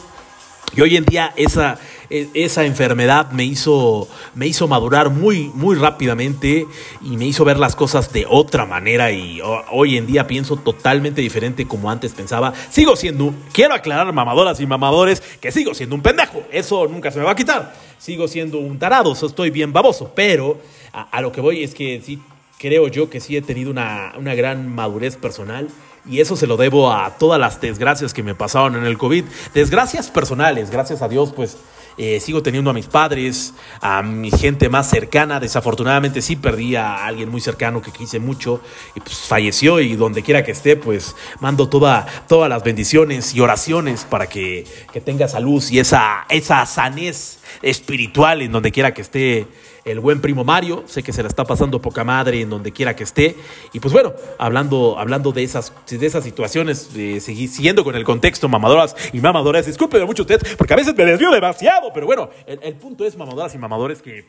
Y hoy en día esa, e- esa enfermedad me hizo, me hizo madurar muy, muy rápidamente y me hizo ver las cosas de otra manera y ho- hoy en día pienso totalmente diferente como antes pensaba. Sigo siendo, quiero aclarar mamadoras y mamadores que sigo siendo un pendejo, eso nunca se me va a quitar. Sigo siendo un tarado, estoy bien baboso, pero a, a lo que voy es que sí creo yo que sí he tenido una, una gran madurez personal y eso se lo debo a todas las desgracias que me pasaron en el COVID. Desgracias personales, gracias a Dios, pues eh, sigo teniendo a mis padres, a mi gente más cercana. Desafortunadamente sí perdí a alguien muy cercano que quise mucho y pues falleció y donde quiera que esté, pues mando toda, todas las bendiciones y oraciones para que, que tenga salud y esa, esa sanez espiritual en donde quiera que esté el buen primo Mario, sé que se la está pasando poca madre en donde quiera que esté. Y pues bueno, hablando, hablando de esas, de esas situaciones, seguí siguiendo con el contexto, mamadoras y mamadoras, discúlpeme mucho usted, porque a veces me desvío demasiado, pero bueno, el, punto es, mamadoras y mamadores, que,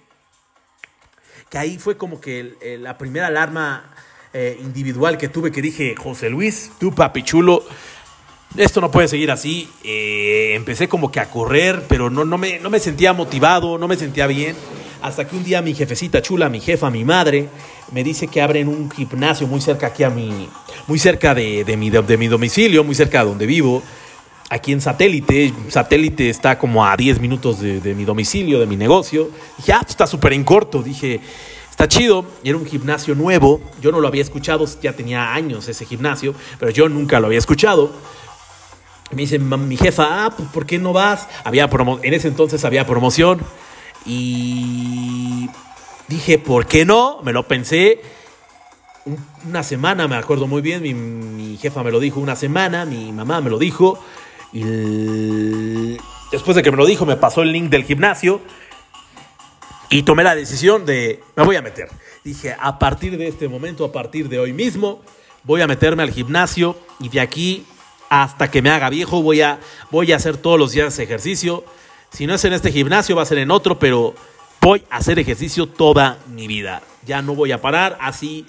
que ahí fue como que la primera alarma eh, individual que tuve que dije, José Luis, tú papi chulo, esto no puede seguir así. Eh, empecé como que a correr, pero no, no, me, no me sentía motivado, no me sentía bien. Hasta que un día mi jefecita chula, mi jefa, mi madre, me dice que abren un gimnasio muy cerca aquí a mi, muy cerca de, mi, de, mi domicilio, muy cerca de donde vivo. Aquí en satélite, satélite está como a 10 minutos de, mi domicilio, de mi negocio. Dije, ah, pues está súper en corto. Dije, está chido. Era un gimnasio nuevo. Yo no lo había escuchado, ya tenía años ese gimnasio, pero yo nunca lo había escuchado. Me dice mi jefa, ah, pues ¿por qué no vas? Había en ese entonces había promoción. Y dije, ¿por qué no? Me lo pensé. Un- Una semana, me acuerdo muy bien, mi, jefa me lo dijo una semana, mi mamá me lo dijo. Y después de que me lo dijo, me pasó el link del gimnasio. Y tomé la decisión de, me voy a meter. Dije, a partir de este momento, a partir de hoy mismo, voy a meterme al gimnasio y de aquí hasta que me haga viejo voy a, voy a hacer todos los días ejercicio. Si no es en este gimnasio, va a ser en otro, pero voy a hacer ejercicio toda mi vida. Ya no voy a parar, así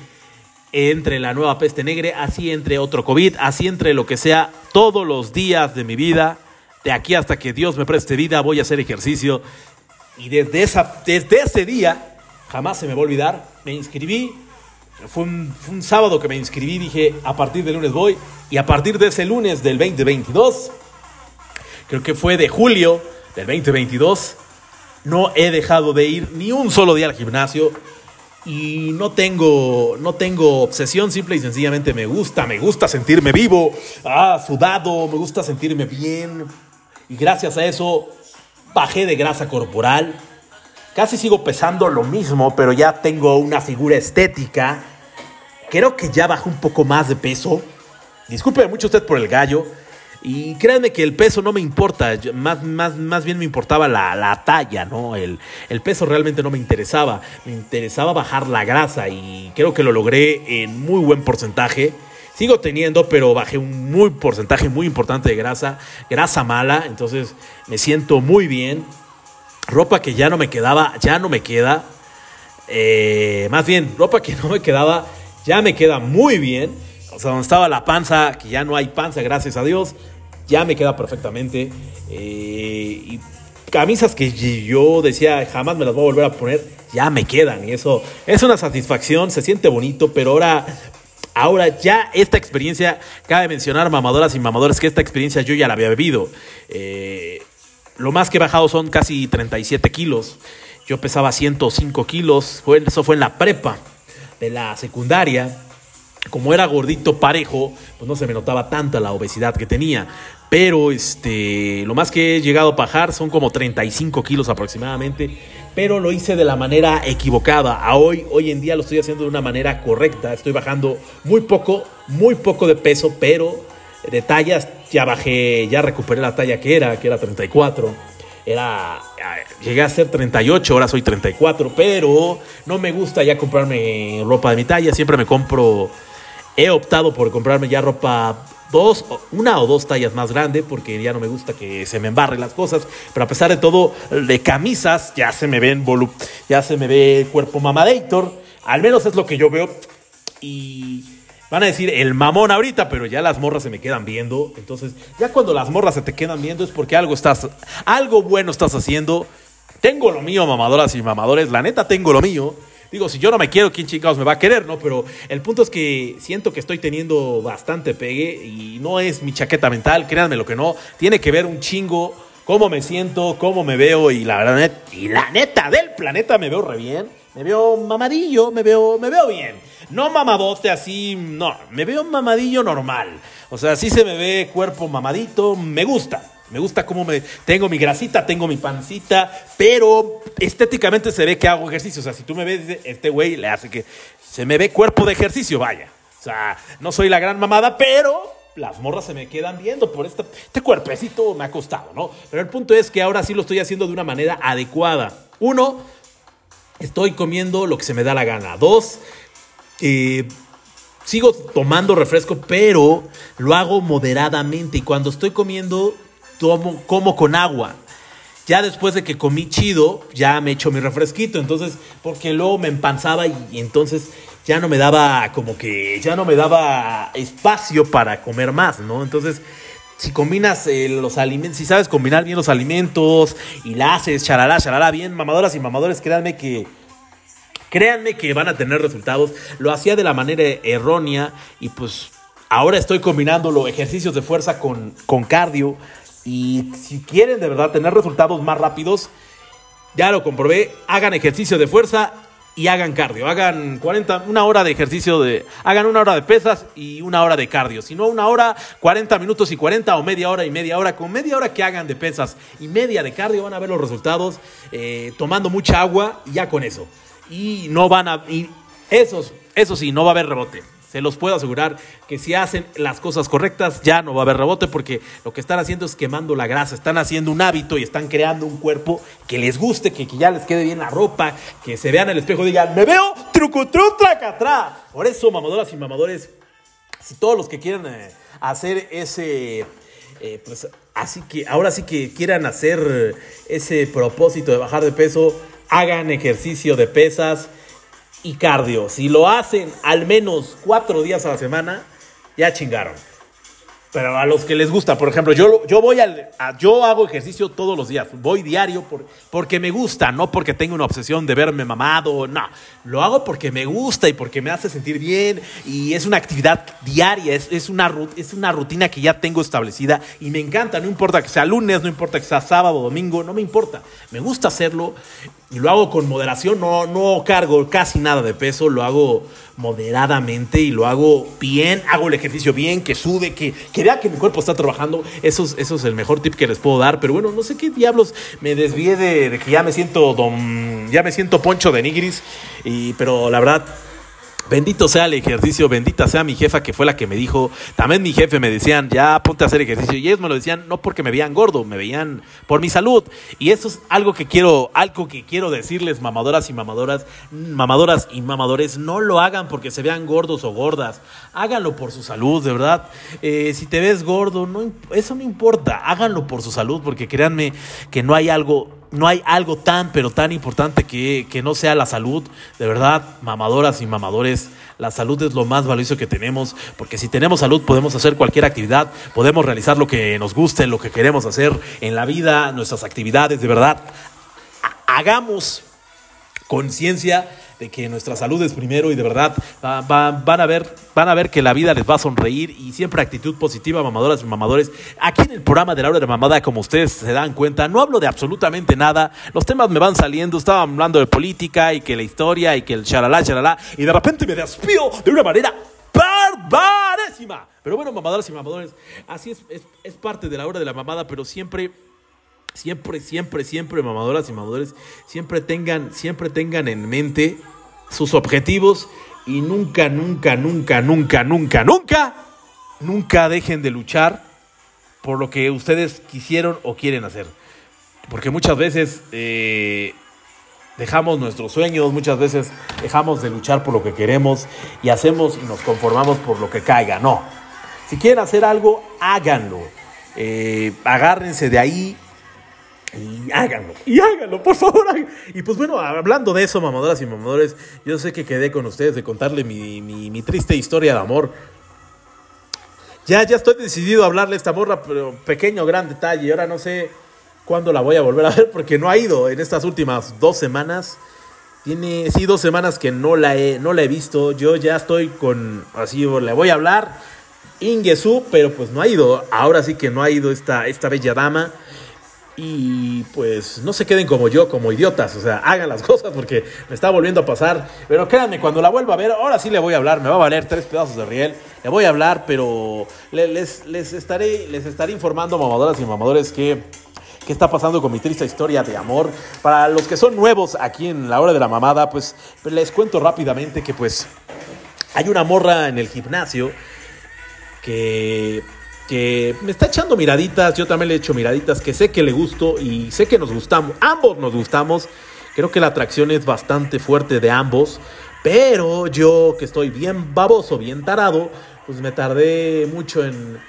entre la nueva peste negra, así entre otro COVID, así entre lo que sea, todos los días de mi vida, de aquí hasta que Dios me preste vida, voy a hacer ejercicio. Y desde, esa, desde ese día, jamás se me va a olvidar, me inscribí, fue un, sábado que me inscribí, dije, a partir del lunes voy, y a partir de ese lunes del 2022, creo que fue de julio del 2022, No he dejado de ir ni un solo día al gimnasio y no tengo, no tengo obsesión, simple y sencillamente me gusta, me gusta sentirme vivo, ah, sudado, me gusta sentirme bien. Y gracias a eso bajé de grasa corporal. Casi sigo pesando lo mismo, pero ya tengo una figura estética. Creo que ya bajé un poco más de peso. Disculpe mucho usted por el gallo. Y créanme que el peso no me importa, más, más, más bien me importaba la, la talla, ¿no? El, el, peso realmente no me interesaba, me interesaba bajar la grasa y creo que lo logré en muy buen porcentaje. Sigo teniendo, pero bajé un muy porcentaje muy importante de grasa, grasa mala, entonces me siento muy bien. Ropa que ya no me quedaba, ya no me queda. Eh, más bien, ropa que no me quedaba, ya me queda muy bien. O sea, donde estaba la panza, que ya no hay panza, gracias a Dios ya me queda perfectamente. Eh, y camisas que yo decía jamás me las voy a volver a poner, ya me quedan. Y eso es una satisfacción, se siente bonito, pero ahora, ahora ya esta experiencia, cabe mencionar, mamadoras y mamadores, que esta experiencia yo ya la había bebido. Eh, lo más que he bajado son casi 37 kilos. Yo pesaba 105 kilos, eso fue en la prepa de la secundaria como era gordito parejo, pues no se me notaba tanta la obesidad que tenía. Pero este, lo más que he llegado a bajar son como 35 kilos aproximadamente. Pero lo hice de la manera equivocada. A hoy, hoy en día lo estoy haciendo de una manera correcta. Estoy bajando muy poco, muy poco de peso, pero de tallas ya bajé, ya recuperé la talla que era, que era 34. Era, llegué a ser 38, ahora soy 34, pero no me gusta ya comprarme ropa de mi talla. Siempre me compro He optado por comprarme ya ropa dos, una o dos tallas más grande porque ya no me gusta que se me embarren las cosas. Pero a pesar de todo, de camisas ya se me ven volu ya se me ve cuerpo mamadator. Al menos es lo que yo veo. Y van a decir el mamón ahorita, pero ya las morras se me quedan viendo. Entonces, ya cuando las morras se te quedan viendo es porque algo estás, algo bueno estás haciendo. Tengo lo mío, mamadoras y mamadores. La neta, tengo lo mío. Digo, si yo no me quiero, ¿quién chingados me va a querer, no? Pero el punto es que siento que estoy teniendo bastante pegue y no es mi chaqueta mental, créanme lo que no. Tiene que ver un chingo cómo me siento, cómo me veo y la verdad, y la neta del planeta me veo re bien. Me veo mamadillo, me veo, me veo bien. No mamadote así, no, me veo mamadillo normal. O sea, sí se me ve cuerpo mamadito, me gusta. Me gusta cómo me tengo mi grasita, tengo mi pancita, pero estéticamente se ve que hago ejercicio. O sea, si tú me ves, este güey le hace que se me ve cuerpo de ejercicio, vaya. O sea, no soy la gran mamada, pero las morras se me quedan viendo por este, este cuerpecito me ha costado, ¿no? Pero el punto es que ahora sí lo estoy haciendo de una manera adecuada. Uno, estoy comiendo lo que se me da la gana. Dos, eh, sigo tomando refresco, pero lo hago moderadamente. Y cuando estoy comiendo, tomo, como con agua. Ya después de que comí chido, ya me echo mi refresquito. Entonces, porque luego me empanzaba y, entonces ya no me daba como que, ya no me daba espacio para comer más, ¿no? Entonces, si combinas eh, los alimentos, si sabes combinar bien los alimentos y la haces, charalá, charalá, bien, mamadoras y mamadores, créanme que, créanme que van a tener resultados. Lo hacía de la manera errónea y pues ahora estoy combinando los ejercicios de fuerza con, con cardio y si quieren de verdad tener resultados más rápidos, ya lo comprobé, hagan ejercicio de fuerza y hagan cardio. Hagan 40, una hora de ejercicio de. Hagan una hora de pesas y una hora de cardio. Si no, una hora, 40 minutos y 40 o media hora y media hora. Con media hora que hagan de pesas y media de cardio van a ver los resultados eh, tomando mucha agua y ya con eso. Y no van a. Y esos, eso sí, no va a haber rebote. Se los puedo asegurar que si hacen las cosas correctas ya no va a haber rebote porque lo que están haciendo es quemando la grasa, están haciendo un hábito y están creando un cuerpo que les guste, que, ya les quede bien la ropa, que se vean en el espejo y digan, me veo trucutru tracatrá. Por eso, mamadoras y mamadores, si todos los que quieren eh, hacer ese... Eh, pues así que ahora sí que quieran hacer ese propósito de bajar de peso, hagan ejercicio de pesas, y cardio. Si lo hacen al menos cuatro días a la semana, ya chingaron. pero a los que les gusta, por ejemplo, yo, yo voy al, a- yo hago ejercicio todos los días, voy diario por, porque me gusta, no porque tengo una obsesión de verme mamado, no, lo hago porque me gusta y porque me hace sentir bien y es una actividad diaria, es, es, una, es una rutina que ya tengo establecida y me encanta, no importa que sea lunes, no importa que sea sábado, domingo, no me importa, me gusta hacerlo y lo hago con moderación, no, no cargo casi nada de peso, lo hago moderadamente y lo hago bien, hago el ejercicio bien, que sude, que, que vea que mi cuerpo está trabajando. Eso es, es el mejor tip que les puedo dar. Pero bueno, no sé qué diablos me desvié de, que ya me siento don, ya me siento poncho de nigris. Pero la verdad, Bendito sea el ejercicio, bendita sea mi jefa que fue la que me dijo, también mi jefe me decían, ya ponte a hacer ejercicio. Y ellos me lo decían no porque me veían gordo, me veían por mi salud. Y eso es algo que quiero, algo que quiero decirles, mamadoras y mamadoras, mamadoras y mamadores, no lo hagan porque se vean gordos o gordas. Háganlo por su salud, de verdad. Eh, si te ves gordo, eso no importa, háganlo por su salud, porque créanme que no hay algo no hay algo tan, pero tan importante que, que no sea la salud. De verdad, mamadoras y mamadores, la salud es lo más valioso que tenemos, porque si tenemos salud podemos hacer cualquier actividad, podemos realizar lo que nos guste, lo que queremos hacer en la vida, nuestras actividades, de verdad. Ha- Hagamos conciencia de que nuestra salud es primero y de verdad va- va- van, a ver, van a ver que la vida les va a sonreír y siempre actitud positiva, mamadoras y mamadores. Aquí en el programa de la hora de mamada, como ustedes se dan cuenta, no hablo de absolutamente nada. Los temas me van saliendo, estaba hablando de política y que la historia y que el charalá, charalá, y de repente me despido de una manera barbarísima. Pero bueno, mamadoras y mamadores, así es, es, es parte de la hora de la mamada, pero siempre siempre, siempre, siempre, mamadoras y mamadores, siempre tengan, siempre tengan en mente sus objetivos y nunca, nunca, nunca, nunca, nunca, nunca, nunca dejen de luchar por lo que ustedes quisieron o quieren hacer. Porque muchas veces eh, dejamos nuestros sueños, muchas veces dejamos de luchar por lo que queremos y hacemos y nos conformamos por lo que caiga. No. Si quieren hacer algo, háganlo. Eh, agárrense de ahí y háganlo. Y háganlo, por favor. Y pues bueno, hablando de eso, mamadoras y mamadores, yo sé que quedé con ustedes de contarle mi, mi- mi triste historia de amor. Ya, ya estoy decidido a hablarle a esta morra, pero pequeño, gran detalle. Ahora no sé cuándo la voy a volver a ver porque no ha ido en estas últimas dos semanas. Tiene, sí, dos semanas que no la he, no la he visto. Yo ya estoy con, así, le voy a hablar. Ingesu, pero pues no ha ido. Ahora sí que no ha ido esta, esta bella dama. Y pues no se queden como yo, como idiotas. O sea, hagan las cosas porque me está volviendo a pasar. Pero créanme, cuando la vuelva a ver, ahora sí le voy a hablar. Me va a valer tres pedazos de riel. Le voy a hablar, pero le- les, les, estaré, les estaré informando, mamadoras y mamadores, que qué está pasando con mi triste historia de amor. Para los que son nuevos aquí en la hora de la mamada, pues les cuento rápidamente que pues hay una morra en el gimnasio que, que me está echando miraditas, yo también le echo miraditas, que sé que le gusto y sé que nos gustamos, ambos nos gustamos, creo que la atracción es bastante fuerte de ambos, pero yo que estoy bien baboso, bien tarado, pues me tardé mucho en,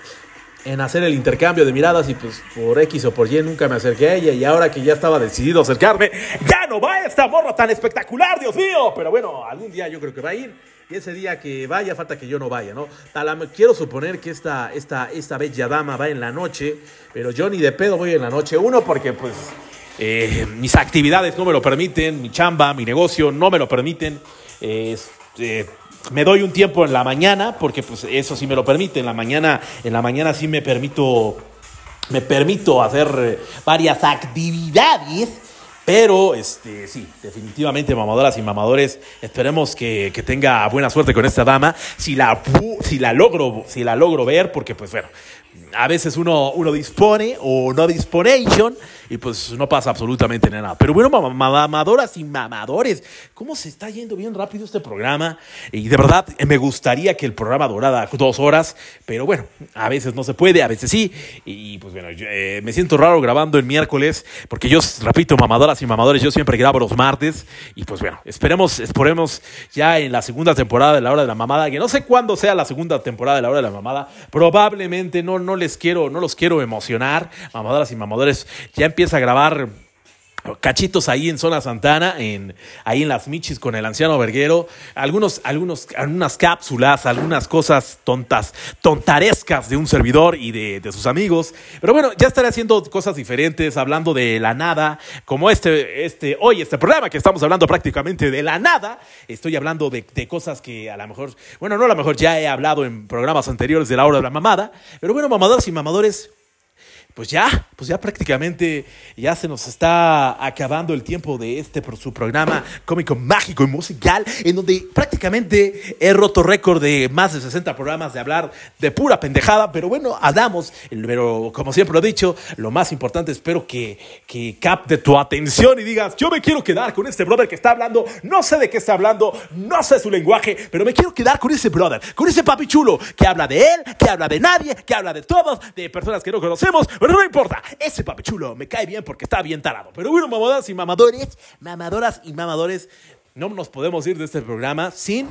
en hacer el intercambio de miradas y pues por X o por Y nunca me acerqué a ella y ahora que ya estaba decidido a acercarme, ya no va esta morra tan espectacular, Dios mío, pero bueno, algún día yo creo que va a ir. Y ese día que vaya, falta que yo no vaya, ¿no? Quiero suponer que esta, esta, esta bella dama va en la noche, pero yo ni de pedo voy en la noche. Uno, porque pues eh, mis actividades no me lo permiten, mi chamba, mi negocio no me lo permiten. Eh, eh, me doy un tiempo en la mañana, porque pues eso sí me lo permite. En la mañana, en la mañana sí me permito, me permito hacer eh, varias actividades. Pero, este, sí, definitivamente, mamadoras y mamadores, esperemos que, que tenga buena suerte con esta dama. Si la, si la logro, si la logro ver, porque pues bueno, a veces uno, uno dispone o no disponation y pues no pasa absolutamente nada. Pero bueno, mam- mam- mamadoras y mamadores, ¿cómo se está yendo bien rápido este programa? Y de verdad, me gustaría que el programa durara dos horas, pero bueno, a veces no se puede, a veces sí. Y pues bueno, yo, eh, me siento raro grabando el miércoles, porque yo, repito, mamadoras y mamadores, yo siempre grabo los martes. Y pues bueno, esperemos, esperemos ya en la segunda temporada de La Hora de la Mamada, que no sé cuándo sea la segunda temporada de La Hora de la Mamada, probablemente no, no les quiero, no los quiero emocionar, mamadoras y mamadores, ya empieza a grabar cachitos ahí en zona Santana, en, ahí en las Michis con el anciano Verguero, algunos, algunos, algunas cápsulas, algunas cosas tontas, tontarescas de un servidor y de, de, sus amigos. Pero bueno, ya estaré haciendo cosas diferentes, hablando de la nada, como este, este, hoy este programa que estamos hablando prácticamente de la nada. Estoy hablando de, de cosas que a lo mejor, bueno, no a lo mejor ya he hablado en programas anteriores de la hora de la mamada, pero bueno, mamadoras y mamadores, pues ya, pues ya prácticamente ya se nos está acabando el tiempo de este por su programa cómico, mágico y musical, en donde prácticamente he roto récord de más de 60 programas de hablar de pura pendejada, pero bueno, hablamos, pero como siempre lo he dicho, lo más importante espero que, que capte tu atención y digas, yo me quiero quedar con este brother que está hablando, no sé de qué está hablando, no sé su lenguaje, pero me quiero quedar con ese brother, con ese papi chulo que habla de él, que habla de nadie, que habla de todos, de personas que no conocemos, pero no importa, ese papi chulo me cae bien porque está bien tarado. Pero bueno, mamadoras y mamadores, mamadoras y mamadores, no nos podemos ir de este programa sin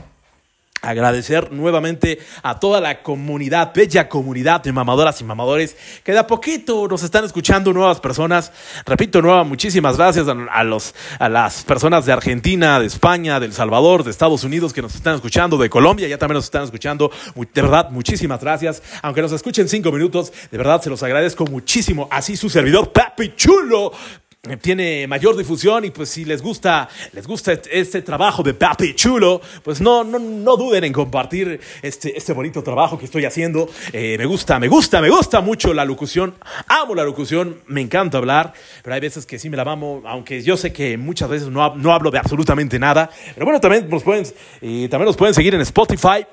agradecer nuevamente a toda la comunidad, bella comunidad de mamadoras y mamadores que de a poquito nos están escuchando nuevas personas. Repito, nueva, muchísimas gracias a, los, a las personas de Argentina, de España, de El Salvador, de Estados Unidos que nos están escuchando, de Colombia ya también nos están escuchando. De verdad, muchísimas gracias. Aunque nos escuchen cinco minutos, de verdad se los agradezco muchísimo. Así su servidor, Papi Chulo, tiene mayor difusión y pues si les gusta, les gusta este trabajo de Papi Chulo, pues no, no, no duden en compartir este, este bonito trabajo que estoy haciendo. Eh, me gusta, me gusta, me gusta mucho la locución. Amo la locución, me encanta hablar, pero hay veces que sí me la vamos, aunque yo sé que muchas veces no, no hablo de absolutamente nada. Pero bueno, también nos pueden, eh, también nos pueden seguir en Spotify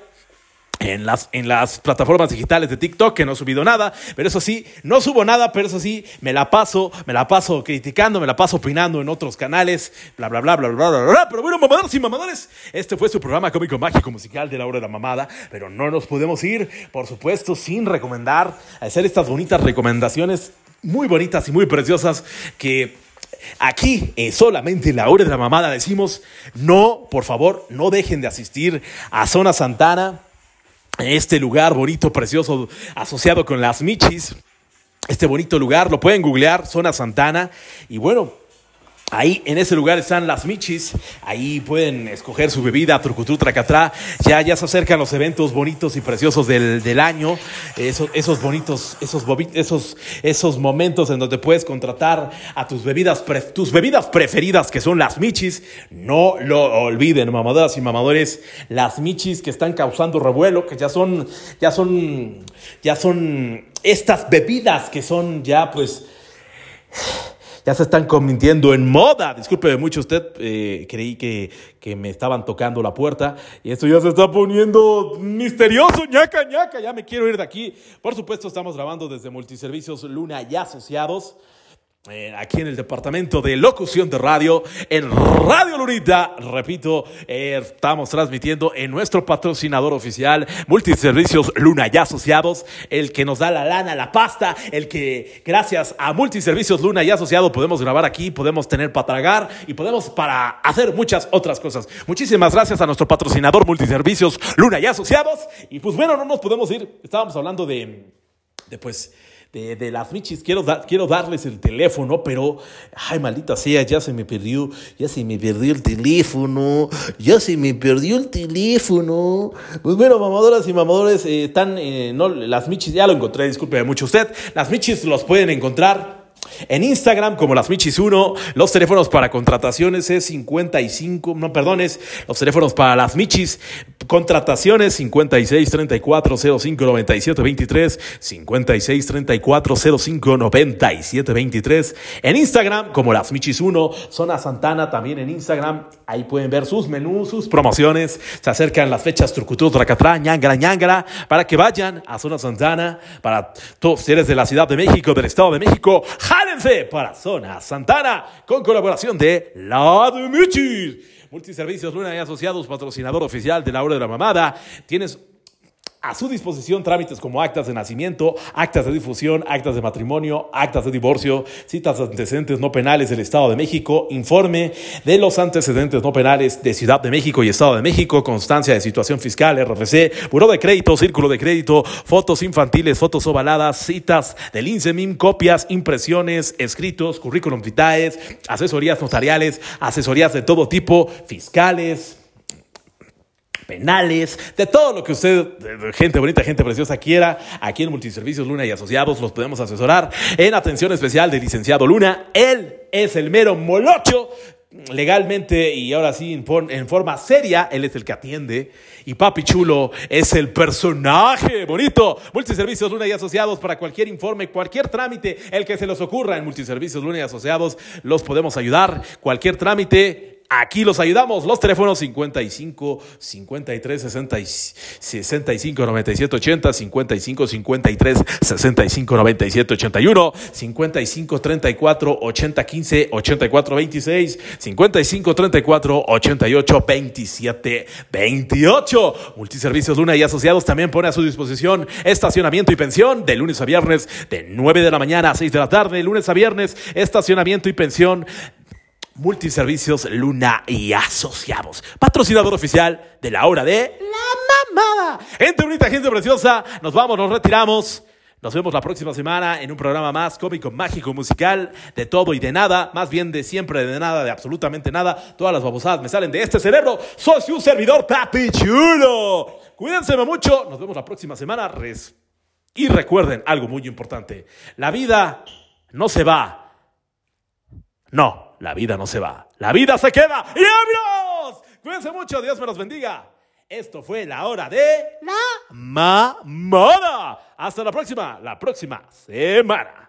en las, en las plataformas digitales de TikTok, que no he subido nada, pero eso sí, no subo nada, pero eso sí, me la paso, me la paso criticando, me la paso opinando en otros canales, bla, bla, bla, bla, bla, bla, bla. Pero bueno, mamadoras y mamadores, este fue su programa cómico mágico musical de la hora de la mamada, pero no nos podemos ir, por supuesto, sin recomendar, hacer estas bonitas recomendaciones muy bonitas y muy preciosas que Aquí, eh, solamente en la hora de la mamada, decimos, no, por favor, no dejen de asistir a Zona Santana este lugar bonito, precioso, asociado con las Michis. Este bonito lugar, lo pueden googlear, Zona Santana. Y bueno, Ahí en ese lugar están las michis, ahí pueden escoger su bebida, trucutru, tracatrá. Ya, ya se acercan los eventos bonitos y preciosos del, del año, esos, esos bonitos, esos, esos, esos momentos en donde puedes contratar a tus bebidas, tus bebidas preferidas, que son las michis. No lo olviden, mamadoras y mamadores, las michis que están causando revuelo, que ya son, ya son, ya son estas bebidas que son ya pues ya se están convirtiendo en moda. Disculpe mucho usted, eh, creí que, que, me estaban tocando la puerta y esto ya se está poniendo misterioso, ñaca, ñaca, ya me quiero ir de aquí. Por supuesto, estamos grabando desde Multiservicios Luna y Asociados. Eh, aquí en el departamento de locución de radio, en Radio Lunita, repito, eh, estamos transmitiendo en nuestro patrocinador oficial, Multiservicios Luna y Asociados, el que nos da la lana, la pasta, el que gracias a Multiservicios Luna y Asociados podemos grabar aquí, podemos tener para tragar y podemos para hacer muchas otras cosas. Muchísimas gracias a nuestro patrocinador Multiservicios Luna y Asociados. Y pues bueno, no nos podemos ir, estábamos hablando de, de pues de, las michis. Quiero, quiero darles el teléfono, pero, ay, maldita sea, ya se me perdió, ya se me perdió el teléfono, ya se me perdió el teléfono. Pues bueno, mamadoras y mamadores, eh, están, eh, no, las michis, ya lo encontré, disculpe mucho usted. Las michis los pueden encontrar en Instagram, como las Michis 1, los teléfonos para contrataciones es 55, no, perdones, los teléfonos para las Michis, contrataciones 56 34 05 97 23, 56 34 05 97 23. En Instagram, como las Michis 1, Zona Santana también en Instagram, ahí pueden ver sus menús, sus promociones, se acercan las fechas Trucutru, Tracatrá, ñangara, ñangara, para que vayan a Zona Santana, para todos ustedes de la Ciudad de México, del Estado de México, jálense para Zona Santana con colaboración de La de Michis. Multiservicios Luna y Asociados, patrocinador oficial de la Hora de la Mamada. Tienes A su disposición trámites como actas de nacimiento, actas de difusión, actas de matrimonio, actas de divorcio, citas de antecedentes no penales del Estado de México, informe de los antecedentes no penales de Ciudad de México y Estado de México, constancia de situación fiscal, RFC, buró de crédito, círculo de crédito, fotos infantiles, fotos ovaladas, citas del INSEMIM, copias, impresiones, escritos, currículum vitae, asesorías notariales, asesorías de todo tipo, fiscales, penales, de todo lo que usted, gente bonita, gente preciosa, quiera, aquí en Multiservicios Luna y Asociados los podemos asesorar en atención especial del licenciado Luna. Él es el mero molocho legalmente y ahora sí en, forma seria, él es el que atiende. Y Papi Chulo es el personaje bonito. Multiservicios Luna y Asociados para cualquier informe, cualquier trámite, el que se les ocurra en Multiservicios Luna y Asociados, los podemos ayudar. Cualquier trámite, Aquí los ayudamos. Los teléfonos 55 53 65 97 80, 55 53 65 97 81, 55 34 80 15 84 26, 55 34 88 27 28. Multiservicios Luna y Asociados también pone a su disposición estacionamiento y pensión de lunes a viernes de 9 de la mañana a 6 de la tarde, lunes a viernes estacionamiento y pensión Multiservicios Luna y Asociados. Patrocinador oficial de la hora de la mamada. Gente bonita, gente preciosa. Nos vamos, nos retiramos. Nos vemos la próxima semana en un programa más cómico, mágico, musical, de todo y de nada, más bien de siempre, de nada, de absolutamente nada. Todas las babosadas me salen de este cerebro. Soy su servidor, Papi Chulo. Cuídense mucho. Nos vemos la próxima semana. Y recuerden algo muy importante. La vida no se va. No, la vida no se va, la vida se queda. ¡Y adiós! Cuídense mucho, Dios me los bendiga. Esto fue la hora de la mamada. Hasta la próxima, la próxima semana.